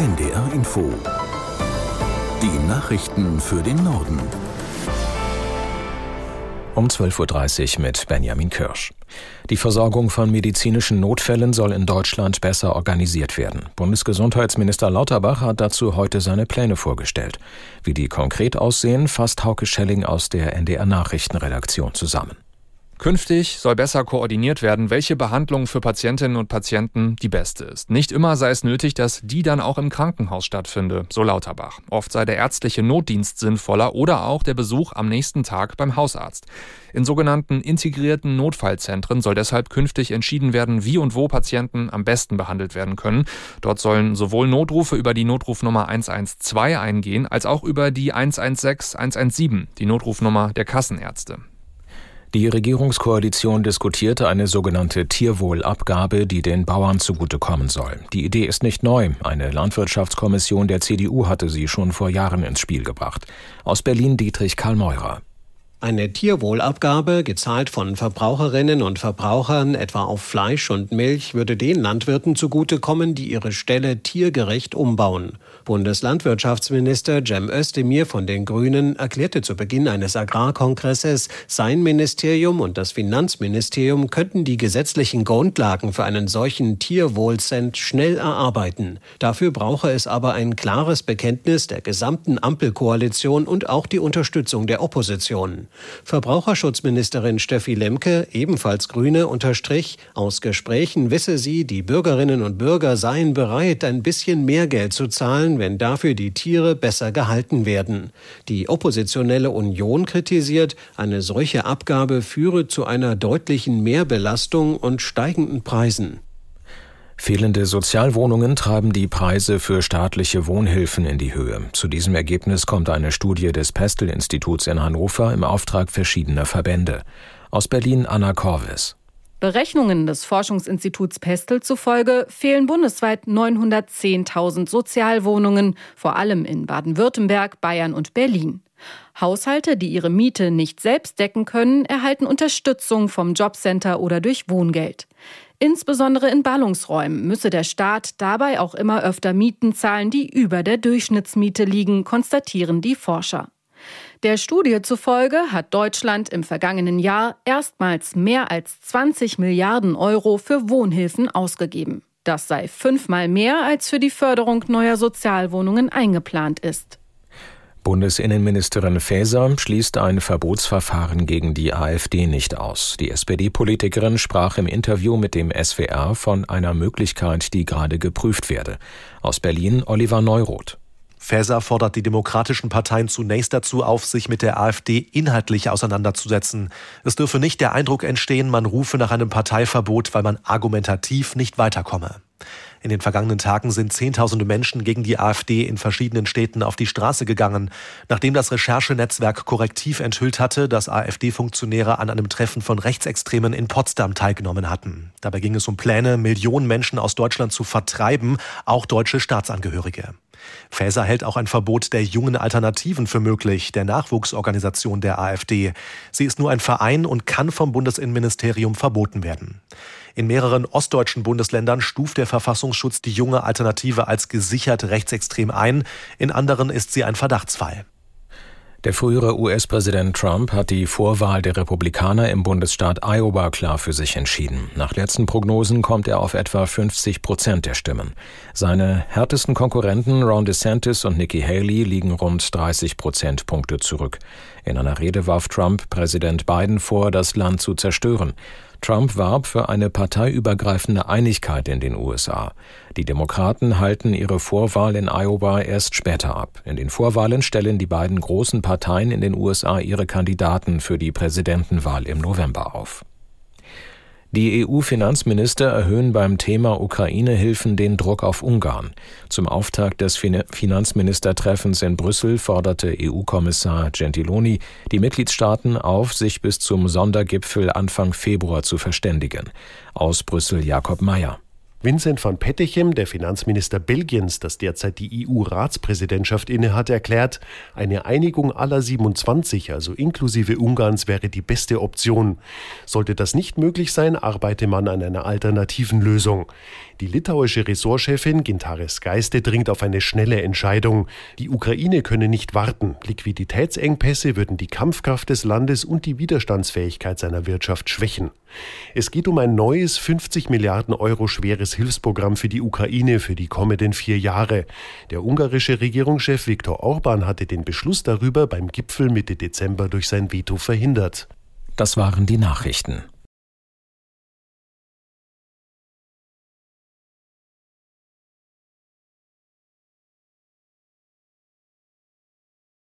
NDR Info. Die Nachrichten für den Norden. Um 12.30 Uhr mit Benjamin Kirsch. Die Versorgung von medizinischen Notfällen soll in Deutschland besser organisiert werden. Bundesgesundheitsminister Lauterbach hat dazu heute seine Pläne vorgestellt. Wie die konkret aussehen, fasst Hauke Schelling aus der NDR Nachrichtenredaktion zusammen. Künftig soll besser koordiniert werden, welche Behandlung für Patientinnen und Patienten die beste ist. Nicht immer sei es nötig, dass die dann auch im Krankenhaus stattfinde, so Lauterbach. Oft sei der ärztliche Notdienst sinnvoller oder auch der Besuch am nächsten Tag beim Hausarzt. In sogenannten integrierten Notfallzentren soll deshalb künftig entschieden werden, wie und wo Patienten am besten behandelt werden können. Dort sollen sowohl Notrufe über die Notrufnummer 112 eingehen, als auch über die 116 117, die Notrufnummer der Kassenärzte. Die Regierungskoalition diskutierte eine sogenannte Tierwohlabgabe, die den Bauern zugutekommen soll. Die Idee ist nicht neu. Eine Landwirtschaftskommission der CDU hatte sie schon vor Jahren ins Spiel gebracht. Aus Berlin Dietrich Karl Meurer. Eine Tierwohlabgabe, gezahlt von Verbraucherinnen und Verbrauchern etwa auf Fleisch und Milch, würde den Landwirten zugutekommen, die ihre Ställe tiergerecht umbauen. Bundeslandwirtschaftsminister Cem Özdemir von den Grünen erklärte zu Beginn eines Agrarkongresses, sein Ministerium und das Finanzministerium könnten die gesetzlichen Grundlagen für einen solchen Tierwohlcent schnell erarbeiten. Dafür brauche es aber ein klares Bekenntnis der gesamten Ampelkoalition und auch die Unterstützung der Opposition. Verbraucherschutzministerin Steffi Lemke, ebenfalls Grüne, unterstrich, aus Gesprächen wisse sie, die Bürgerinnen und Bürger seien bereit, ein bisschen mehr Geld zu zahlen, wenn dafür die Tiere besser gehalten werden. Die oppositionelle Union kritisiert, eine solche Abgabe führe zu einer deutlichen Mehrbelastung und steigenden Preisen. Fehlende Sozialwohnungen treiben die Preise für staatliche Wohnhilfen in die Höhe. Zu diesem Ergebnis kommt eine Studie des Pestel-Instituts in Hannover im Auftrag verschiedener Verbände. Aus Berlin Anna Korvis. Berechnungen des Forschungsinstituts Pestel zufolge fehlen bundesweit 910.000 Sozialwohnungen, vor allem in Baden-Württemberg, Bayern und Berlin. Haushalte, die ihre Miete nicht selbst decken können, erhalten Unterstützung vom Jobcenter oder durch Wohngeld. Insbesondere in Ballungsräumen müsse der Staat dabei auch immer öfter Mieten zahlen, die über der Durchschnittsmiete liegen, konstatieren die Forscher. Der Studie zufolge hat Deutschland im vergangenen Jahr erstmals mehr als 20 Milliarden Euro für Wohnhilfen ausgegeben. Das sei fünfmal mehr, als für die Förderung neuer Sozialwohnungen eingeplant ist. Bundesinnenministerin Faeser schließt ein Verbotsverfahren gegen die AfD nicht aus. Die SPD-Politikerin sprach im Interview mit dem SWR von einer Möglichkeit, die gerade geprüft werde. Aus Berlin Oliver Neuroth. Faeser fordert die demokratischen Parteien zunächst dazu auf, sich mit der AfD inhaltlich auseinanderzusetzen. Es dürfe nicht der Eindruck entstehen, man rufe nach einem Parteiverbot, weil man argumentativ nicht weiterkomme. In den vergangenen Tagen sind Zehntausende Menschen gegen die AfD in verschiedenen Städten auf die Straße gegangen, nachdem das Recherchenetzwerk Korrektiv enthüllt hatte, dass AfD-Funktionäre an einem Treffen von Rechtsextremen in Potsdam teilgenommen hatten. Dabei ging es um Pläne, Millionen Menschen aus Deutschland zu vertreiben, auch deutsche Staatsangehörige. Faeser hält auch ein Verbot der jungen Alternativen für möglich, der Nachwuchsorganisation der AfD. Sie ist nur ein Verein und kann vom Bundesinnenministerium verboten werden. In mehreren ostdeutschen Bundesländern stuft der Verfassungsschutz die junge Alternative als gesichert rechtsextrem ein, in anderen ist sie ein Verdachtsfall. Der frühere US-Präsident Trump hat die Vorwahl der Republikaner im Bundesstaat Iowa klar für sich entschieden. Nach letzten Prognosen kommt er auf etwa 50 Prozent der Stimmen. Seine härtesten Konkurrenten Ron DeSantis und Nikki Haley liegen rund 30 Prozentpunkte zurück. In einer Rede warf Trump Präsident Biden vor, das Land zu zerstören. Trump warb für eine parteiübergreifende Einigkeit in den USA. Die Demokraten halten ihre Vorwahl in Iowa erst später ab. In den Vorwahlen stellen die beiden großen Parteien in den USA ihre Kandidaten für die Präsidentenwahl im November auf. Die EU-Finanzminister erhöhen beim Thema Ukraine-Hilfen den Druck auf Ungarn. Zum Auftakt des Finanzministertreffens in Brüssel forderte EU-Kommissar Gentiloni die Mitgliedstaaten auf, sich bis zum Sondergipfel Anfang Februar zu verständigen. Aus Brüssel Jakob Mayer. Vincent van Pettichem, der Finanzminister Belgiens, das derzeit die EU-Ratspräsidentschaft innehat, erklärt, eine Einigung aller 27, also inklusive Ungarns, wäre die beste Option. Sollte das nicht möglich sein, arbeite man an einer alternativen Lösung. Die litauische Ressortchefin Gintare Geiste dringt auf eine schnelle Entscheidung. Die Ukraine könne nicht warten. Liquiditätsengpässe würden die Kampfkraft des Landes und die Widerstandsfähigkeit seiner Wirtschaft schwächen. Es geht um ein neues 50 Milliarden Euro schweres Hilfsprogramm für die Ukraine für die kommenden vier Jahre. Der ungarische Regierungschef Viktor Orban hatte den Beschluss darüber beim Gipfel Mitte Dezember durch sein Veto verhindert. Das waren die Nachrichten.